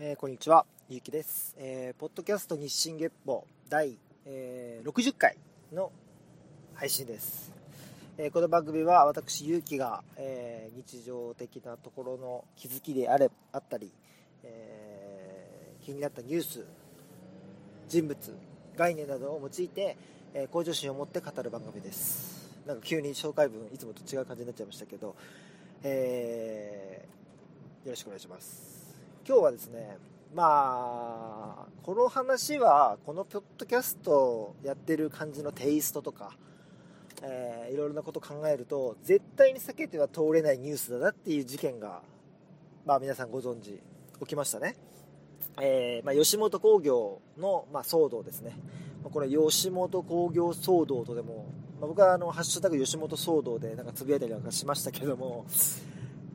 えー、こんにちは、ゆうきです。えー、ポッドキャスト日進月報第、えー、60回の配信です。えー、この番組は私、ゆうきが、えー、日常的なところの気づきであれあったり、えー、気になったニュース、人物、概念などを用いて、えー、向上心を持って語る番組です。なんか急に紹介文、いつもと違う感じになっちゃいましたけど、えー、よろしくお願いします。今日はですね、まあ、この話は、このポッドキャストやってる感じのテイストとか、えー、いろいろなこと考えると、絶対に避けては通れないニュースだなっていう事件が、まあ皆さんご存知、起きましたね。えー、まあ、吉本興業の、まあ、騒動ですね。これ、吉本興業騒動とでも、まあ、僕はあの、ハッシュタグ吉本騒動でなんかつぶやいたりなんかしましたけども、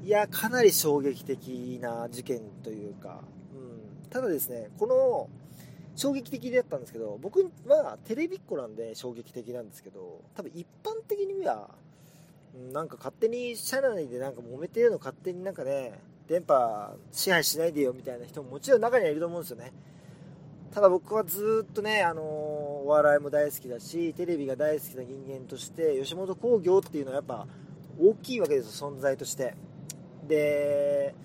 いや、かなり衝撃的な事件というか、うん、ただですね、この、衝撃的だったんですけど、僕はテレビっ子なんで衝撃的なんですけど、多分一般的には、なんか勝手に社内でなんか揉めてるの勝手になんかね、電波支配しないでよみたいな人ももちろん中にはいると思うんですよね。ただ僕はずっとね、あのー、お笑いも大好きだし、テレビが大好きな人間として、吉本興業っていうのはやっぱ大きいわけですよ、存在として。で、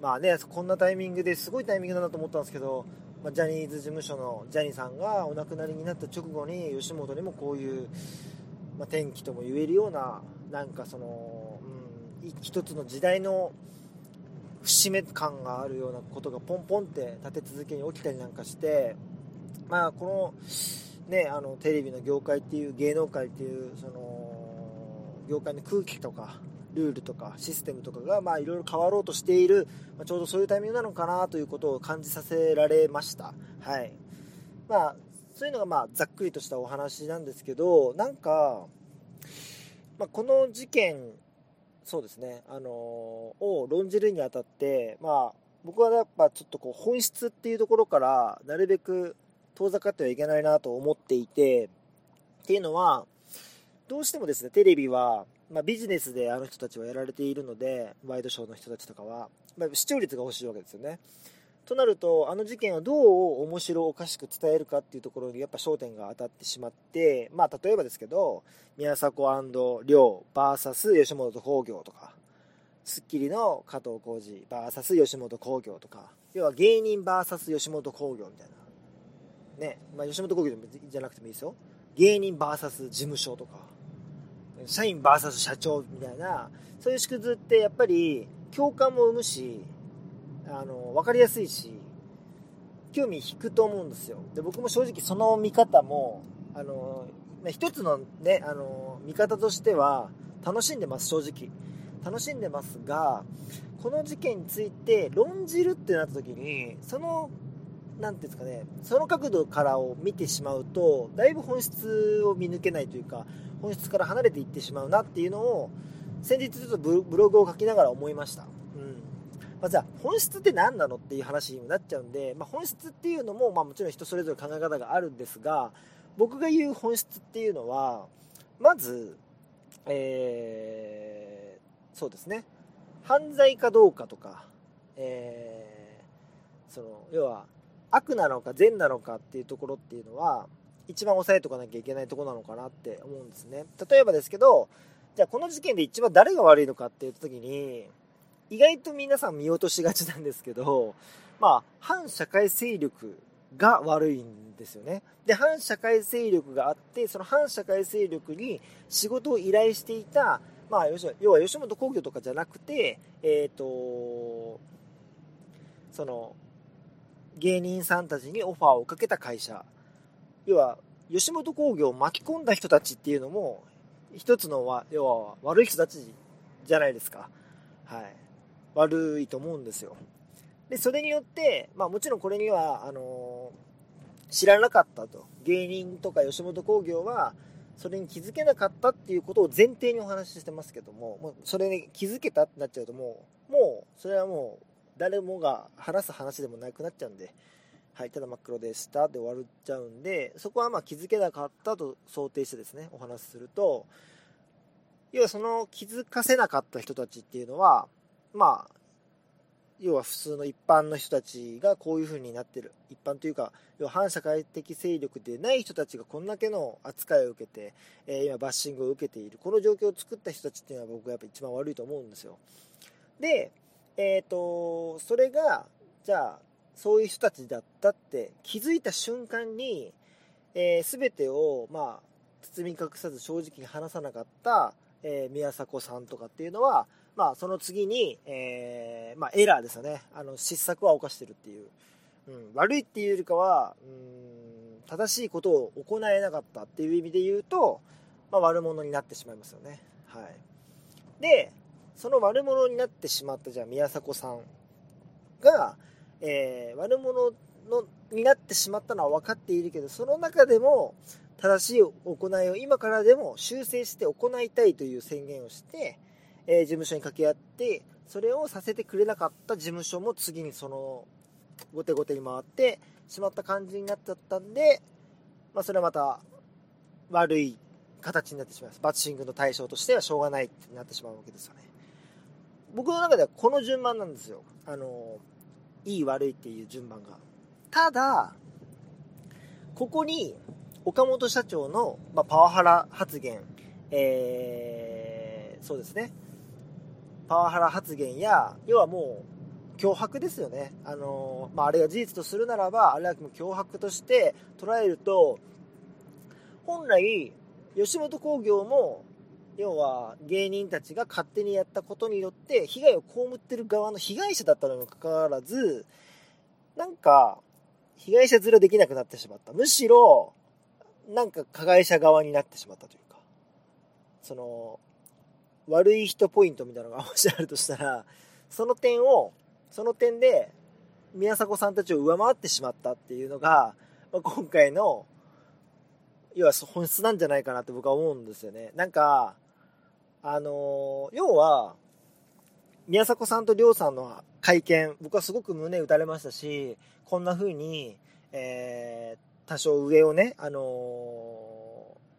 まあね、こんなタイミングですごいタイミングだなと思ったんですけど、まあ、ジャニーズ事務所のジャニーさんがお亡くなりになった直後に吉本にもこういう、まあ、転機とも言えるようななんかその、うん、一つの時代の節目感があるようなことがポンポンって立て続けに起きたりなんかしてまあこのねあのテレビの業界っていう芸能界っていうその業界の空気とかルールとかシステムとかがまあいろいろ変わろうとしている、まあ、ちょうどそういうタイミングなのかなということを感じさせられました。はい。まあ、そういうのがまあざっくりとしたお話なんですけど、なんか、まあ、この事件、そうですね、あのー、を論じるにあたって、まあ、僕はやっぱちょっとこう本質っていうところからなるべく遠ざかってはいけないなと思っていて、っていうのは、どうしてもですね、テレビはまあ、ビジネスであの人たちはやられているので、ワイドショーの人たちとかは、まあ、視聴率が欲しいわけですよね。となると、あの事件をどう面白おかしく伝えるかっていうところにやっぱ焦点が当たってしまって、まあ、例えばですけど、宮迫亮 VS 吉本興業とか、スッキリの加藤浩次 VS 吉本興業とか、要は芸人 VS 吉本興業みたいな。ね、まあ、吉本興業じゃなくてもいいですよ。芸人 VS 事務所とか、社員 VS 社長みたいな、そういう縮図ってやっぱり共感も生むし、あの、わかりやすいし、興味引くと思うんですよ。で、僕も正直その見方も、あの、一つのね、あの、見方としては楽しんでます、正直。楽しんでますが、この事件について論じるってなった時に、その何ていうんですかね、その角度からを見てしまうと、だいぶ本質を見抜けないというか、本質から離れていってしまうなっていうのを、先日ちょっとブログを書きながら思いました。うん。まあ、じゃあ、本質って何なのっていう話になっちゃうんで、まあ、本質っていうのも、まあ、もちろん人それぞれ考え方があるんですが、僕が言う本質っていうのは、まず、えー、そうですね、犯罪かどうかとか、えー、その、要は、悪なのか善なのかっていうところっていうのは一番押さえとかなきゃいけないとこなのかなって思うんですね。例えばですけどじゃあこの事件で一番誰が悪いのかって言った時に意外と皆さん見落としがちなんですけどまあ反社会勢力が悪いんですよね。で反社会勢力があってその反社会勢力に仕事を依頼していたまあ要は吉本興業とかじゃなくてえっ、ー、とその芸人さんたちにオファーをかけた会社要は吉本興業を巻き込んだ人たちっていうのも一つのは要は悪い人たちじゃないですか。はい。悪いと思うんですよ。でそれによってまあもちろんこれにはあのー、知らなかったと。芸人とか吉本興業はそれに気づけなかったっていうことを前提にお話ししてますけどももうそれに気づけたってなっちゃうともうもうそれはもう誰もが話す話でもなくなっちゃうんで、はい、ただ真っ黒でした。で終わっちゃうんで、そこはまあ気づけなかったと想定してですね、お話しすると、要はその気づかせなかった人たちっていうのは、まあ、要は普通の一般の人たちがこういう風になってる。一般というか要は反社会的勢力でない人たちがこんだけの扱いを受けて、えー、今バッシングを受けている。この状況を作った人たちっていうのは僕はやっぱ一番悪いと思うんですよ。でえっ、ー、とそれがじゃあそういう人たちだったって気づいた瞬間に、えー、全てをまあ包み隠さず正直に話さなかった、えー、宮迫さんとかっていうのはまあ、その次に、えー、まあ、エラーですよね。あの、失策は犯してるっていう。うん、悪いっていうよりかは、うん、正しいことを行えなかったっていう意味で言うと、まあ、悪者になってしまいますよね。はい。で、その悪者になってしまった、じゃあ、宮迫さんが、えー、悪者のになってしまったのは分かっているけど、その中でも、正しい行いを今からでも修正して行いたいという宣言をして、えー、事務所に掛け合ってそれをさせてくれなかった事務所も次にその後手後手に回ってしまった感じになっちゃったんで、まあ、それはまた悪い形になってしまいます。バッシングの対象としてはしょうがないってなってしまうわけですよね。僕の中ではこの順番なんですよ。あのいい悪いっていう順番がただここに岡本社長の、まあ、パワハラ発言、えー、そうですねパワハラ発言や、要はもう、脅迫ですよね。あのまあ、あれが事実とするならば、あれはもう脅迫として捉えると、本来、吉本興業も、要は芸人たちが勝手にやったことによって被害を被ってる側の被害者だったのにもかかわらずなんか被害者面できなくなってしまったむしろなんか加害者側になってしまったというかその悪い人ポイントみたいなのがもしあるとしたら、その点を、その点で、宮迫さんたちを上回ってしまったっていうのが、まあ、今回の、要は本質なんじゃないかなって僕は思うんですよね。なんか、あの、要は、宮迫さんと亮さんの会見、僕はすごく胸打たれましたし、こんな風に、えー、多少上をね、あのー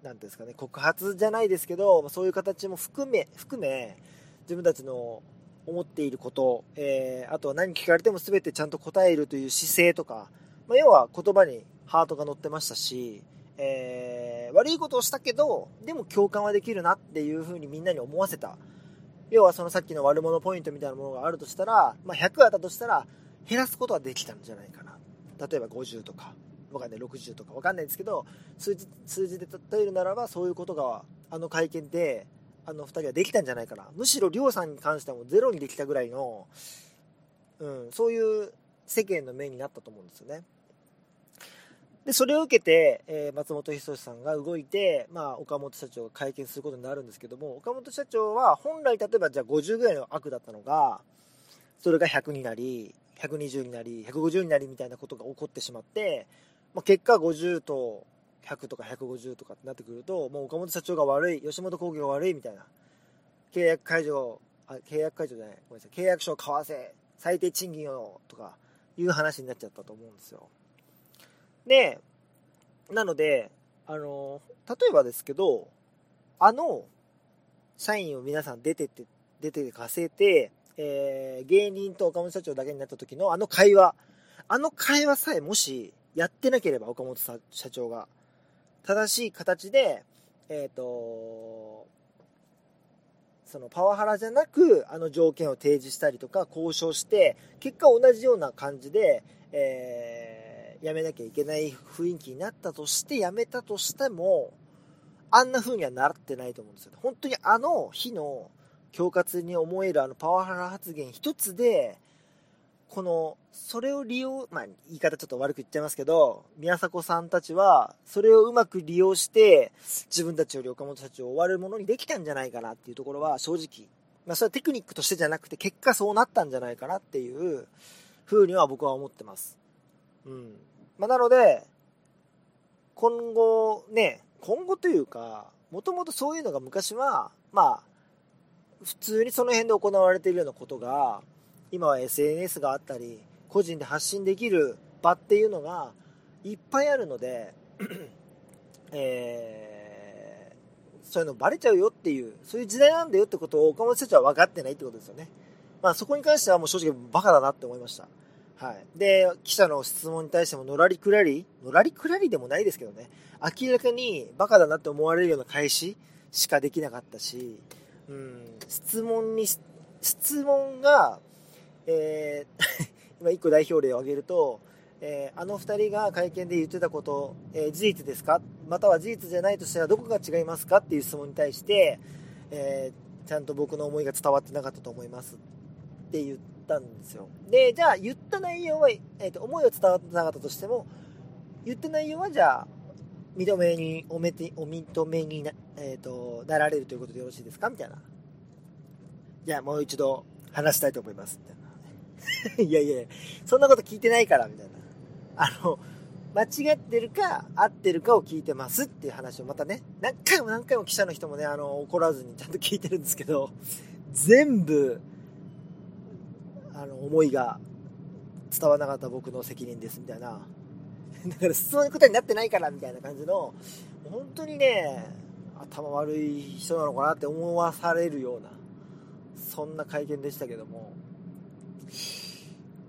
何ですかね、告発じゃないですけど、そういう形も含め、含め、自分たちの思っていること、えー、あとは何聞かれても全てちゃんと答えるという姿勢とか、まあ、要は言葉にハートが乗ってましたし、えー、悪いことをしたけど、でも共感はできるなっていう風にみんなに思わせた。要はそのさっきの悪者ポイントみたいなものがあるとしたら、まあ、100あったとしたら、減らすことはできたんじゃないかな。例えば50とか、わかんない60とかわかんないですけど数字数字で例えるならばそういうことがあの会見であの2人はできたんじゃないかなむしろ亮さんに関してはもうゼロにできたぐらいの、うん、そういう世間の目になったと思うんですよねでそれを受けて、えー、松本人志さんが動いて、まあ、岡本社長が会見することになるんですけども岡本社長は本来例えばじゃあ50ぐらいの悪だったのがそれが100になり120になり150になりみたいなことが起こってしまってまあ、結果50と100とか150とかってなってくるともう岡本社長が悪い吉本興業が悪いみたいな契約解除あ契約解除じゃないごめんなさい契約書を交わせ最低賃金をとかいう話になっちゃったと思うんですよ。でなのであの例えばですけどあの社員を皆さん出てって出て稼いで、えー、芸人と岡本社長だけになった時のあの会話あの会話さえもしやってなければ岡本社長が。正しい形でえっ、ー、とそのパワハラじゃなくあの条件を提示したりとか交渉して結果同じような感じで、えー、やめなきゃいけない雰囲気になったとしてやめたとしてもあんな風にはなってないと思うんですよ本当にあの日の恐喝に思えるあのパワハラ発言一つでこの、それを利用、まあ、言い方ちょっと悪く言っちゃいますけど、宮迫さんたちは、それをうまく利用して、自分たちより岡本社長を終わるものにできたんじゃないかなっていうところは、正直、まあ、それはテクニックとしてじゃなくて、結果そうなったんじゃないかなっていうふうには僕は思ってます。まあ、なので、今後、ね、今後というか、もともとそういうのが昔は、まあ、普通にその辺で行われているようなことが、今は SNS があったり個人で発信できる場っていうのがいっぱいあるので えー、そういうのバレちゃうよっていうそういう時代なんだよってことを岡本社長は分かってないってことですよねまあそこに関してはもう正直バカだなって思いました。はい。で、記者の質問に対してものらりくらり、のらりくらりでもないですけどね、明らかにバカだなって思われるような返ししかできなかったし、うん、質問に、質問が、えー 今1個代表例を挙げると、えー、あの2人が会見で言ってたこと、えー、事実ですか？または事実じゃないとしたらどこが違いますか？っていう質問に対して、え、ちゃんと僕の思いが伝わってなかったと思います。って言ってたんですよ。でじゃあ言った内容は、えーと、思いは伝わってなかったとしても言った内容はじゃあ認めにおめてお認めにな,、えーと、なられるということでよろしいですか？みたいな。じゃあもう一度話したいと思います。みたいな。いやいやそんなこと聞いてないからみたいな。あの、間違ってるか合ってるかを聞いてます。っていう話をまたね、何回も何回も記者の人もね、あの、怒らずにちゃんと聞いてるんですけど、全部、あの、思いが伝わらなかった僕の責任ですみたいな。だから質問の答えになってないからみたいな感じの、本当にね、頭悪い人なのかなって思わされるような、そんな会見でしたけども。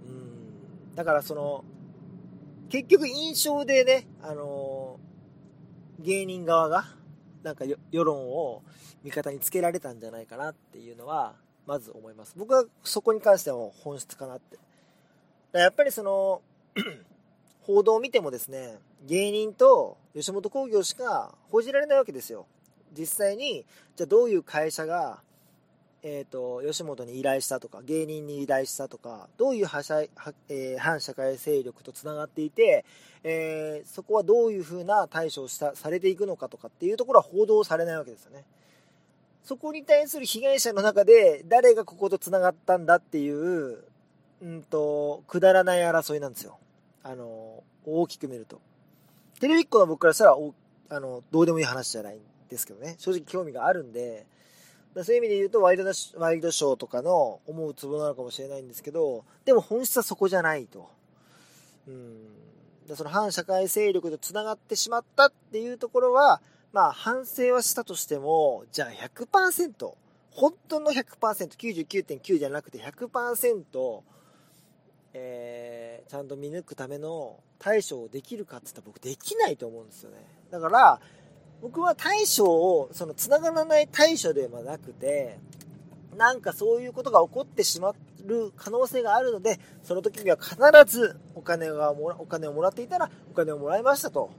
うん。だからその、結局印象でね、あの、芸人側が、なんか世論を味方につけられたんじゃないかなっていうのは、まず思います。僕はそこに関しては本質かなって。やっぱりその、報道を見てもですね、芸人と吉本興業しか報じられないわけですよ。実際に、じゃあどういう会社がえーと、吉本に依頼したとか芸人に依頼したとかどういう反社,、えー、反社会勢力とつながっていて、えー、そこはどういうふうな対処をしたされていくのかとかっていうところは報道されないわけですよねそこに対する被害者の中で誰がこことつながったんだっていう、うんと、くだらない争いなんですよあの大きく見るとテレビっ子の僕からしたらあのどうでもいい話じゃないんですけどね正直興味があるんでそういう意味で言うとワイドワイドショーとかの思うツボなのかもしれないんですけど、でも本質はそこじゃないと。うん。その反社会勢力と繋がってしまったっていうところは、まあ反省はしたとしても、じゃあ100%、本当の100%、99.9じゃなくて100%、えー、ちゃんと見抜くための対処をできるかって言ったら僕できないと思うんですよね。だから、僕は対処を、その繋がらない対処ではなくて、なんかそういうことが起こってしまう可能性があるので、その時には必ずお金がもら、お金をもらっていたらお金をもらいましたと、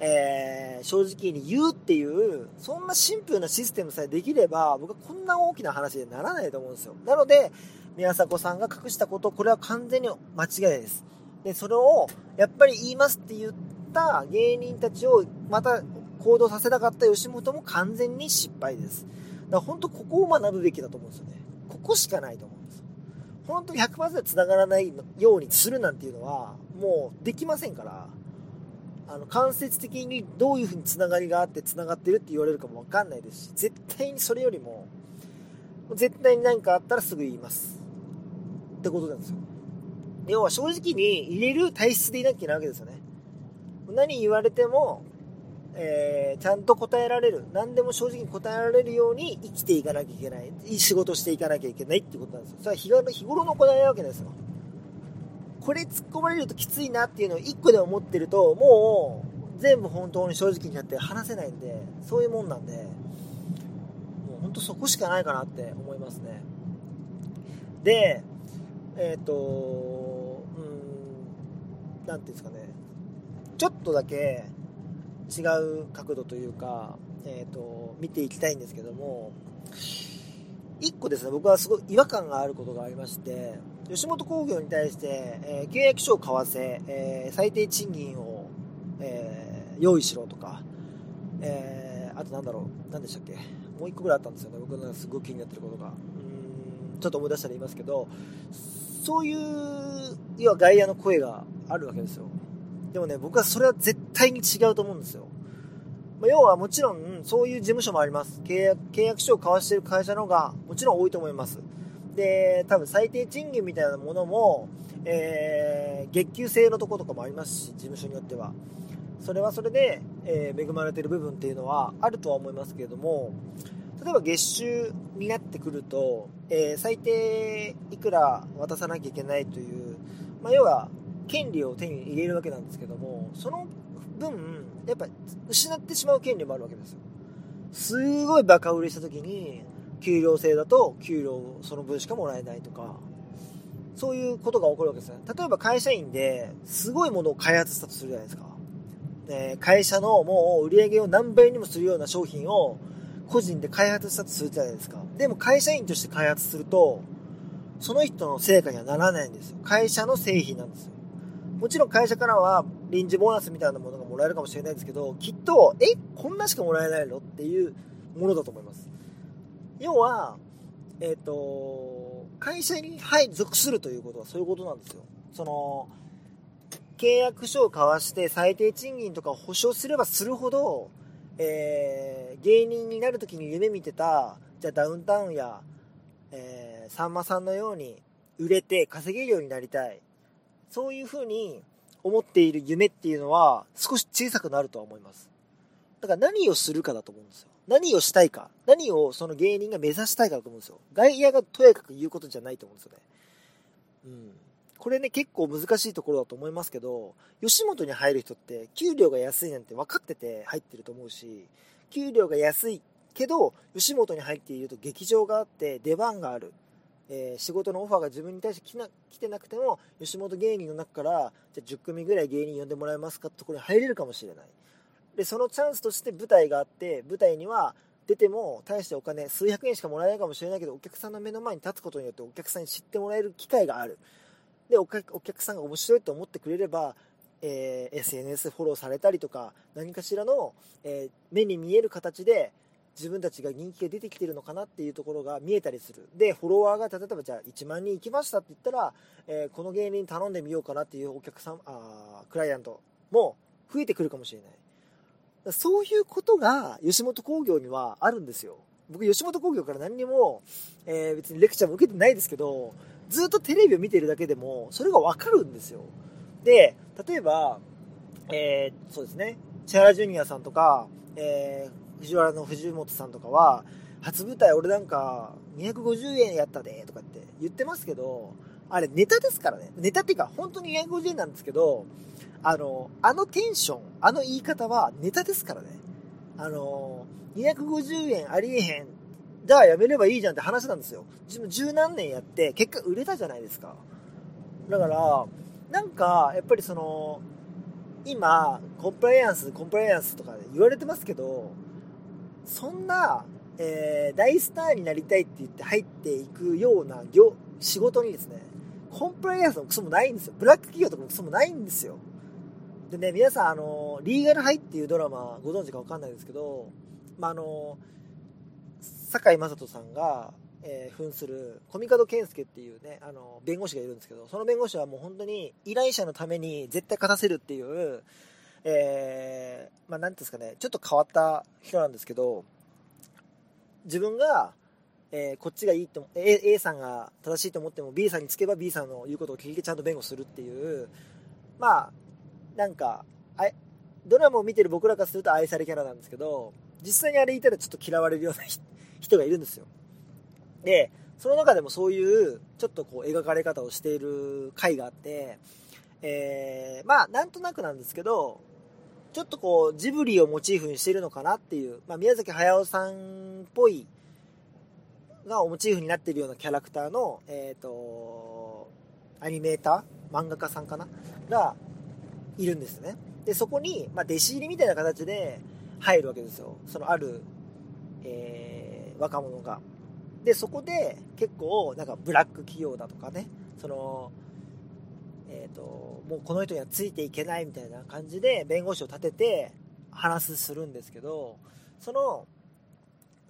えー、正直に言うっていう、そんなシンプルなシステムさえできれば、僕はこんな大きな話にならないと思うんですよ。なので、宮迫さんが隠したこと、これは完全に間違いです。で、それを、やっぱり言いますって言った芸人たちを、また行動させなかった吉本も完全に失敗です。だから本当ここを学ぶべきだと思うんですよね。ここしかないと思うんですよ。本当に100%繋がらないようにするなんていうのは、もうできませんから、あの、間接的にどういうふうに繋がりがあって繋がってるって言われるかもわかんないですし、絶対にそれよりも、絶対に何かあったらすぐ言います。ってことなんですよ。要は正直に入れる体質でいなきゃいけないわけですよね。何言われても、えー、ちゃんと答えられる何でも正直に答えられるように生きていかなきゃいけないいい仕事していかなきゃいけないってことなんですよそれは日頃日頃の行いなわけですよこれ突っ込まれるときついなっていうのを1個で思ってるともう全部本当に正直になって話せないんでそういうもんなんでもう本当そこしかないかなって思いますね。でえっ、ー、とうん何ていうんですかね。ちょっとだけ違う角度というか、えーと、見ていきたいんですけども1個ですね僕はすごい違和感があることがありまして吉本興業に対して、えー、契約書を交わせ、えー、最低賃金を、えー、用意しろとか、えあとなんだろう何でしたっけもう1個ぐらいあったんですよね僕のすごい気になってることがうんちょっと思い出したら言いますけどそういう要は外野の声があるわけですよでもね、僕はそれは絶対に違うと思うんですよ。まあ、要はもちろん、そういう事務所もあります。契約契約書を交わしている会社の方がもちろん多いと思います。で、多分最低賃金みたいなものも、えー、月給制のところとかもありますし、事務所によっては。それはそれで、えー、恵まれてる部分っていうのはあるとは思いますけれども、例えば月収になってくると、えー、最低いくら渡さなきゃいけないという、まあ、要は権利を手に入れるわけなんですけどもその分やっぱ失ってしまう権利もあるわけですよすごいバカ売りした時に給料制だと給料その分しかもらえないとかそういうことが起こるわけですね例えば会社員ですごいものを開発したとするじゃないですか、で会社のもう売り上げを何倍にもするような商品を個人で開発したとするじゃないですか。でも会社員として開発すると、その人の成果にはならないんですよ。会社の製品なんですよ。もちろん会社からは臨時ボーナスみたいなものがもらえるかもしれないですけど、きっと、え、こんなしかもらえないの？っていうものだと思います。要は、えっ、ー、と、会社に、はい、属するということはそういうことなんですよ。その、契約書を交わして最低賃金とかを保証すればするほど、えー、芸人になる時に夢見てた、じゃあダウンタウンや、えー、さんまさんのように売れて稼げるようになりたい。そういう風に思っている夢っていうのは少し小さくなるとは思います。だから何をするかだと思うんですよ。何をしたいか。何をその芸人が目指したいかだと思うんですよ。外野がとやかく言うことじゃないと思うんですよね。うん。これね、結構難しいところだと思いますけど、吉本に入る人って給料が安いなんて分かってて入ってると思うし、給料が安いけど、吉本に入っていると劇場があって出番がある。えー、仕事のオファーが自分に対して来な来てなくても、吉本芸人の中から、じゃあ10組ぐらい芸人呼んでもらえますかってところに入れるかもしれない。で、そのチャンスとして舞台があって、舞台には出ても大してお金数百円しかもらえないかもしれないけどお客さんの目の前に立つことによってお客さんに知ってもらえる機会がある。でお客さんが面白いと思ってくれれば、えー、SNS フォローされたりとか何かしらの、えー、目に見える形で自分たちが人気が出てきてるのかなっていうところが見えたりする。でフォロワーが例えばじゃあ1万人行きましたって言ったら、えー、この芸人頼んでみようかなっていうお客さんあクライアントも増えてくるかもしれない。そういうことが吉本興業にはあるんですよ僕吉本興業から何にも、えー、別にレクチャーも受けてないですけどずっとテレビを見てるだけでも、それがわかるんですよ。で、例えば、えー、そうですね、千原ジュニアさんとか、えー、藤原の藤本さんとかは、初舞台俺なんか250円やったでとかって言ってますけど、あれネタですからね。ネタっていうか本当に250円なんですけど、あの、あのテンション、あの言い方はネタですからね。あの、250円ありえへんじゃあやめればいいじゃんって話なんですよ。自分十何年やって、結果売れたじゃないですか。だから、なんか、やっぱりその、今、コンプライアンス、コンプライアンスとか言われてますけど、そんな、えー、大スターになりたいって言って入っていくような業、仕事にですね、コンプライアンスのクソもないんですよ。ブラック企業とかもクソもないんですよ。でね、皆さん、あの、リーガルハイっていうドラマご存知かわかんないですけど、まあ、あの、堺雅人さんが、えー、扮する小見門健介っていうね、あの、弁護士がいるんですけど、その弁護士はもう本当に依頼者のために絶対勝たせるっていう、えー、まあ、なんですかね、ちょっと変わった人なんですけど、自分が、えー、こっちがいいと A, A さんが正しいと思っても B さんにつけば B さんの言うことを聞いてちゃんと弁護するっていうまあなんかあドラマを見てる僕らからすると愛されキャラなんですけど実際にあれ言ったらちょっと嫌われるような 人がいるんですよ。で、その中でもそういうちょっとこう描かれ方をしている回があって、えー、まあなんとなくなんですけど、ちょっとこうジブリをモチーフにしてるのかなっていう、まあ、宮崎駿さんっぽいがモチーフになってるようなキャラクターの、えっ、ー、と、アニメーター？漫画家さんかな？がいるんですね。で、そこに、まあ、弟子入りみたいな形で入るわけですよ。そのある、えー若者が。で、そこで結構なんかブラック企業だとかね、その、えっ、ー、と、もうこの人にはついていけないみたいな感じで弁護士を立てて話するんですけど、その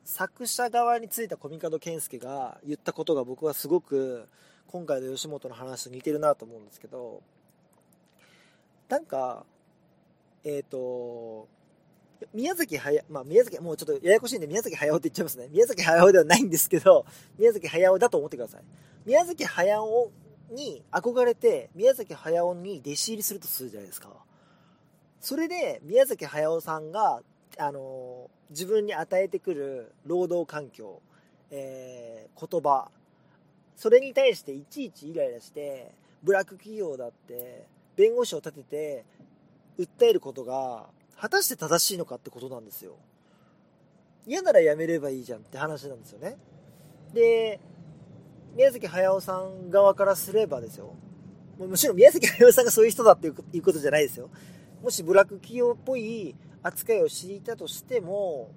作者側についた小見門健介が言ったことが僕はすごく今回の吉本の話と似てるなと思うんですけど、なんか、えっ、ー、と、宮崎駿、まあ宮崎、もうちょっとややこしいんで宮崎駿って言っちゃいますね。宮崎駿ではないんですけど、宮崎駿だと思ってください。宮崎駿に憧れて、宮崎駿に弟子入りするとするじゃないですか。それで、宮崎駿さんがあの自分に与えてくる労働環境、えー、言葉それに対していちいちイライラしてブラック企業だって弁護士を立てて訴えることが果たして正しいのかってことなんですよ。嫌ならやめればいいじゃんって話なんですよね。で宮崎駿さん側からすればですよ。もちろん宮崎駿さんがそういう人だっていうことじゃないですよ。もしブラック企業っぽい扱いをしていたとしても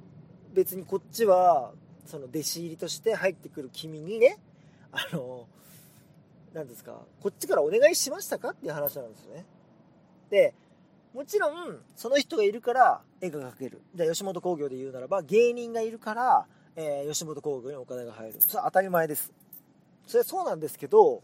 別にこっちはその弟子入りとして入ってくる君にねあの何ですか？こっちからお願いしましたか？っていう話なんですよね。でもちろんその人がいるから絵が描ける。じゃあ吉本興業で言うならば芸人がいるから、えー、吉本興業にお金が入る。それは当たり前です。それはそうなんですけど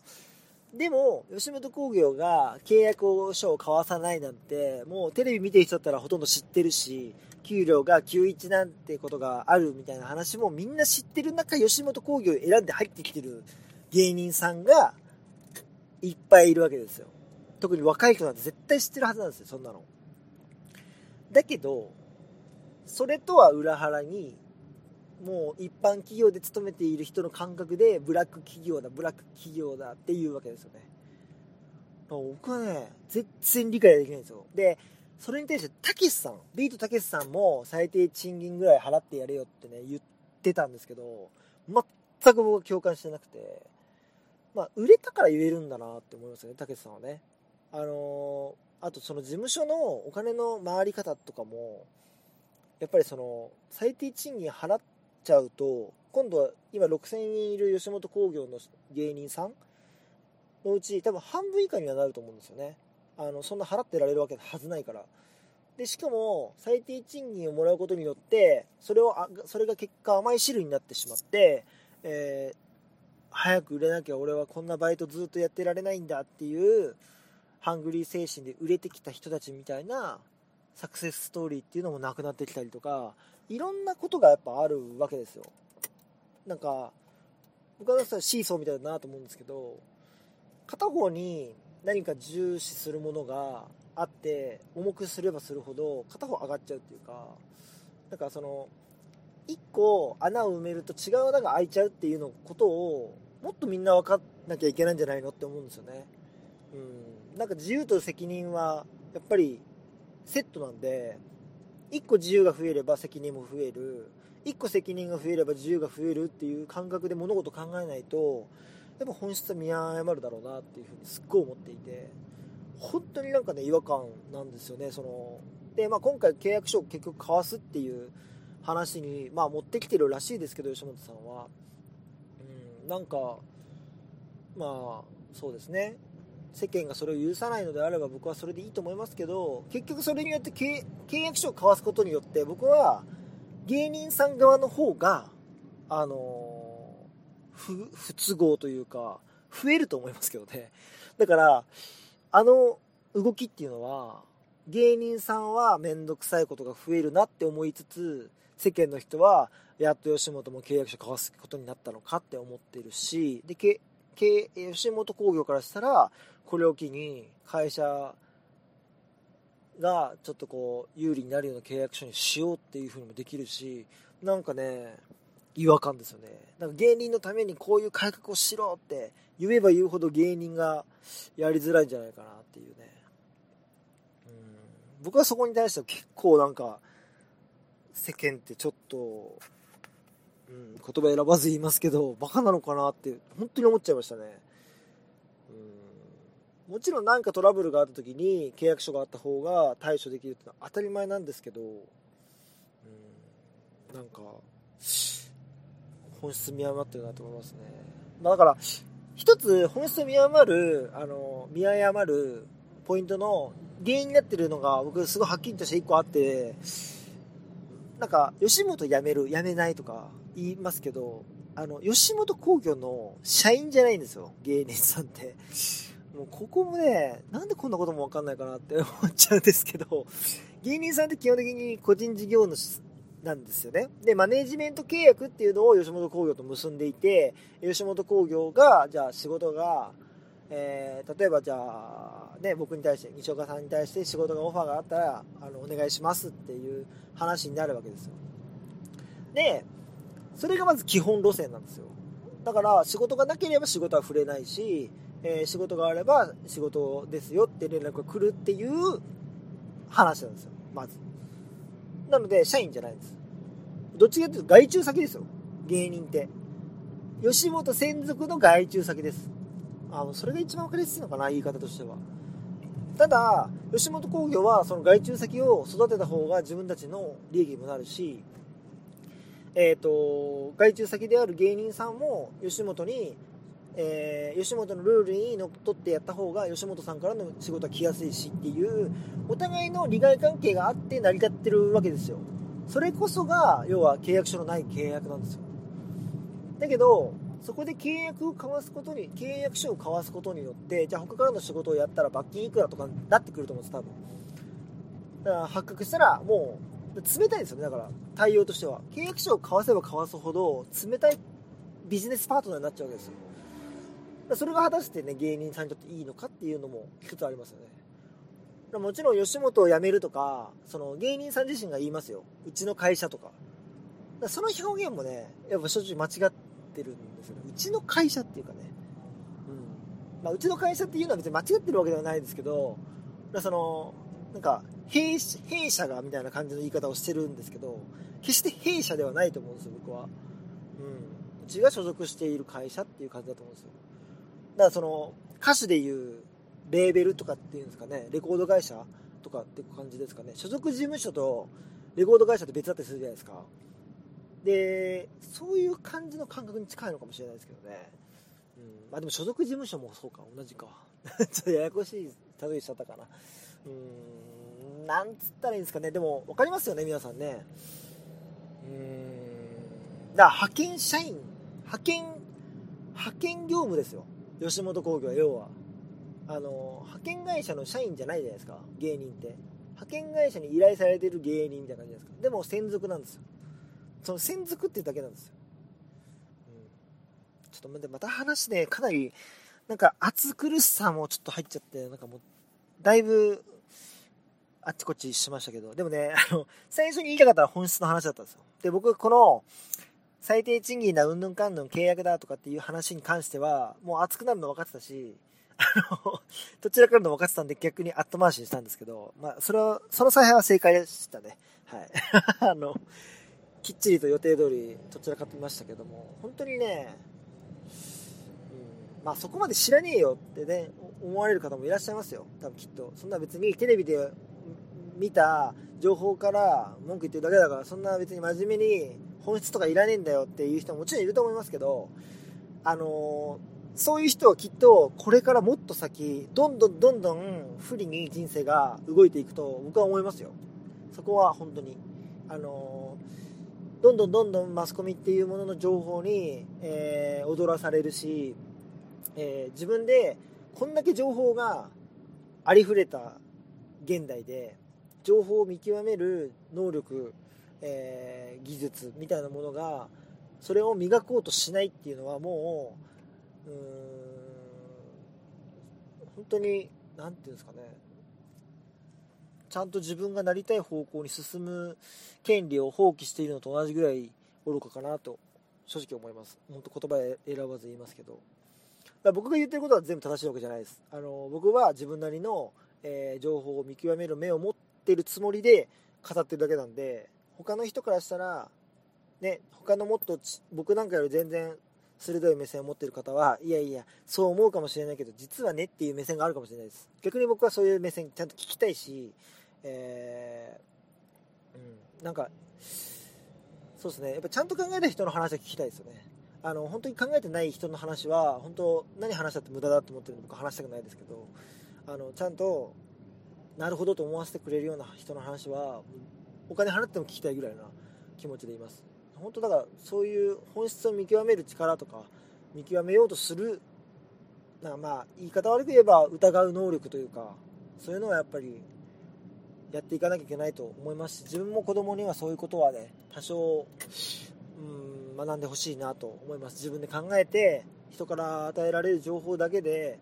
でも吉本興業が契約書を交わさないなんてもうテレビ見てる人だったらほとんど知ってるし給料が91なんてことがあるみたいな話もみんな知ってる中吉本興業を選んで入ってきてる芸人さんがいっぱいいるわけですよ。特に若い人なんて絶対知ってるはずなんですよそんなの。だけどそれとは裏腹にもう一般企業で勤めている人の感覚でブラック企業だブラック企業だっていうわけですよね。僕はね全然理解できないんですよ。でそれに対してたけしさんビートたけしさんも最低賃金ぐらい払ってやれよってね言ってたんですけど全く僕は共感してなくて。まあ売れたから言えるんだなって思いますよねたけしさんはね。あのー、あとその事務所のお金の回り方とかもやっぱりその最低賃金払っちゃうと今度は今6000人いる吉本興業の芸人さんのうち多分半分以下にはなると思うんですよね。あのそんな払ってられるわけはずないから。でしかも最低賃金をもらうことによってそれをそれが結果甘い汁になってしまって、えー、早く売れなきゃ俺はこんなバイトずっとやってられないんだっていうハングリー精神で売れてきた人たちみたいなサクセスストーリーっていうのもなくなってきたりとかいろんなことがやっぱあるわけですよ。なんか僕はシーソーみたいだなと思うんですけど片方に何か重視するものがあって重くすればするほど片方上がっちゃうっていうかだかその1個穴を埋めると違う穴が開いちゃうっていうのことをもっとみんな分かんなきゃいけないんじゃないのって思うんですよね。うん。なんか自由と責任はやっぱりセットなんで1個自由が増えれば責任も増える。1個責任が増えれば自由が増えるっていう感覚で物事考えないとやっぱ本質は見誤るだろうなっていうふうにすっごい思っていて本当になんかね違和感なんですよね。そので、まあ、今回契約書を結局交わすっていう話に、まあ、持ってきてるらしいですけど吉本さんは。うんなんかまあそうですね。世間がそれを許さないのであれば僕はそれでいいと思いますけど結局それによって契約書を交わすことによって僕は芸人さん側の方があの不不都合というか増えると思いますけどね。だからあの動きっていうのは芸人さんは面倒くさいことが増えるなって思いつつ世間の人はやっと吉本も契約書交わすことになったのかって思ってるしで吉本興業からしたらこれを機に会社がちょっとこう有利になるような契約書にしようっていう風にもできるしなんかね違和感ですよね。なんか芸人のためにこういう改革をしろって言えば言うほど芸人がやりづらいんじゃないかなっていうね。うん。僕はそこに対しては結構なんか世間ってちょっとうん、言葉選ばず言いますけど、バカなのかなって本当に思っちゃいましたね。うん、もちろん何かトラブルがあった時に契約書があった方が対処できるってのは当たり前なんですけど、うん、なんか、本質見誤ってるなと思いますね。まあ、だから、一つ本質見誤る、あの、見誤るポイントの原因になってるのが僕すごいはっきりとして一個あって、なんか、吉本辞める、辞めないとか、言いますけど、あの、吉本興業の社員じゃないんですよ、芸人さんって。もうここもね、なんでこんなこともわかんないかなって 思っちゃうんですけど、芸人さんって基本的に個人事業主なんですよね。で、マネジメント契約っていうのを吉本興業と結んでいて、吉本興業が、じゃあ仕事が、えー、例えばじゃあ、ね、僕に対して西岡さんに対して仕事がオファーがあったらあのお願いしますっていう話になるわけですよ。でそれがまず基本路線なんですよ。だから仕事がなければ仕事は触れないし、えー、仕事があれば仕事ですよって連絡が来るっていう話なんですよ。まず。なので社員じゃないんです。どっちかというと外注先ですよ。芸人って。吉本専属の外注先です。あのそれが一番分かりやすいのかな言い方としては。ただ吉本興業はその外注先を育てた方が自分たちの利益にもなるしえーと、外注先である芸人さんも吉本に、えー、吉本のルールにのっとってやった方が吉本さんからの仕事は来やすいしっていうお互いの利害関係があって成り立ってるわけですよ。それこそが要は契約書のない契約なんですよ。だけどそこで契約を交わすことに契約書を交わすことによってじゃあ他からの仕事をやったら罰金いくらとかになってくると思うんです多分。だから発覚したらもう冷たいんですよねだから。対応としては。契約書を交わせば交わすほど冷たいビジネスパートナーになっちゃうわけですよ。それが果たしてね芸人さんにとっていいのかっていうのも一つありますよね。もちろん吉本を辞めるとかその芸人さん自身が言いますよ。うちの会社とか。その表現もねやっぱ正直間違っててるんですよね。うちの会社っていうかね。うん。まあ、うちの会社っていうのは別に間違ってるわけではないですけどそのなんか弊弊社がみたいな感じの言い方をしてるんですけど決して弊社ではないと思うんですよ僕は、うん、うちが所属している会社っていう感じだと思うんですよ。だからその歌手でいうレーベルとかっていうんですかね。レコード会社とかって感じですかね。所属事務所とレコード会社って別だったりするじゃないですか。でそういう感じの感覚に近いのかもしれないですけどね、うん、まあでも所属事務所もそうか同じか。ちょっとややこしい例えしちゃったかな。うーん。なんつったらいいんですかね。でも分かりますよね皆さんね。うん。だから派遣社員。派遣派遣業務ですよ。吉本興業は要は。あの派遣会社の社員じゃないじゃないですか。芸人って。派遣会社に依頼されてる芸人みたいな感じじゃないですか。でも専属なんですよ。その専属っていうだけなんですよ、うん、ちょっと待ってまた話ねかなりなんか暑苦しさもちょっと入っちゃってなんかもうだいぶあっちこっちしましたけど、でもね、あの、最初に言いたかったら本質の話だったんですよ。で、僕、この、最低賃金だ、うんぬんかんぬん契約だとかっていう話に関しては、もう熱くなるの分かってたし、あの、どちらかの分かってたんで逆に後回しにしたんですけど、まあ、それは、その采配は正解でしたね。はい。あの、きっちりと予定通りどちらかとましたけども、本当にね、うん、まあそこまで知らねえよってね、思われる方もいらっしゃいますよ。多分きっと。そんな別にテレビで見た情報から文句言ってるだけだからそんな別に真面目に本質とかいらねえんだよっていう人ももちろんいると思いますけどあのー、そういう人はきっとこれからもっと先どんどんどんどん不利に人生が動いていくと僕は思いますよそこは本当にあのー、どんどんどんどんマスコミっていうものの情報に、えー、踊らされるし、え自分でこんだけ情報がありふれた現代で情報を見極める能力、えー、技術みたいなものがそれを磨こうとしないっていうのはもううん本当に何て言うんですかね。ちゃんと自分がなりたい方向に進む権利を放棄しているのと同じぐらい愚かかなと正直思います。本当言葉選ばず言いますけど。だ僕が言ってることは全部正しいわけじゃないです。あの僕は自分なりの、えー、情報を見極める目を持ってるつもりで語ってるだけなんで他の人からしたらね他のもっと僕なんかより全然鋭い目線を持ってる方はいやいやそう思うかもしれないけど実はねっていう目線があるかもしれないです。逆に僕はそういう目線ちゃんと聞きたいしえー、うんなんかそうですね。やっぱちゃんと考えた人の話は聞きたいですよね。あの本当に考えてない人の話は本当何話したって無駄だと思ってるんで僕は話したくないですけどあのちゃんとなるほどと思わせてくれるような人の話はお金払っても聞きたいぐらいな気持ちでいます。本当だからそういう本質を見極める力とか見極めようとするなまあ言い方悪く言えば疑う能力というかそういうのはやっぱりやっていかなきゃいけないと思いますし自分も子供にはそういうことはね多少うん学んでほしいなと思います。自分で考えて人から与えられる情報だけで、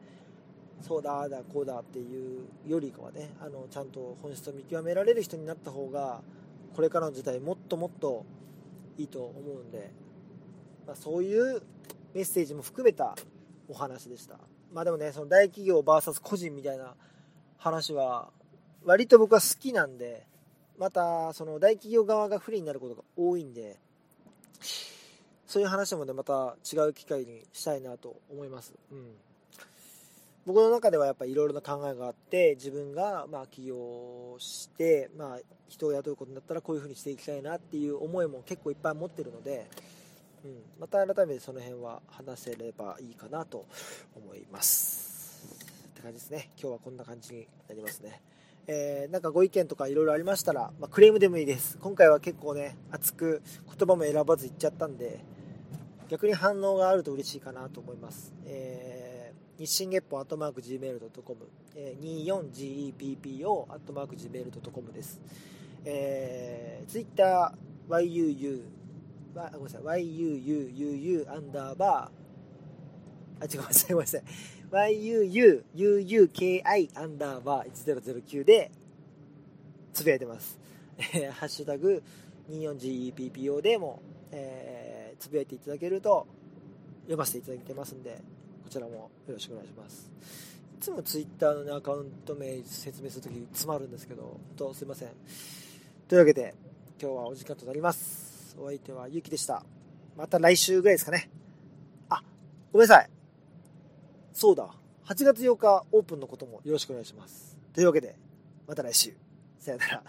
そうだだこうだっていうよりかはねあのちゃんと本質を見極められる人になった方がこれからの時代もっともっといいと思うんで、まあ、そういうメッセージも含めたお話でした。まあでもねその大企業 VS 個人みたいな話は割と僕は好きなんでまたその大企業側が不利になることが多いんでそういう話もねまた違う機会にしたいなと思います、うん、僕の中ではやっぱりいろいろな考えがあって自分がまあ起業して、まあ、人を雇うことになったらこういうふうにしていきたいなっていう思いも結構いっぱい持ってるので、うん、また改めてその辺は話せればいいかなと思います。って感じですね。今日はこんな感じになりますね。えー、なんかご意見とかいろいろありましたら、まあ、クレームでもいいです。今回は結構ね熱く言葉も選ばず言っちゃったんで逆に反応があると嬉しいかなと思います、えー、日進月歩アットマーク Gmail.com、えー、24GEPPO アットマーク Gmail.com です、えー、Twitter YUU ごめんなさい YUUUU アンダーバーあ違うごめんなさいごめん yuuuuki アンダーバー1009でつぶやいてます。えハッシュタグ 24GEPPO でも、えー、つぶやいていただけると読ませていただいてますんで、こちらもよろしくお願いします。いつも Twitter の、ね、アカウント名説明するとき詰まるんですけど、本当すいません。というわけで、今日はお時間となります。お相手はゆきでした。また来週ぐらいですかね。あ、ごめんなさい。そうだ。8月8日オープンのこともよろしくお願いします。というわけで、また来週。さよなら。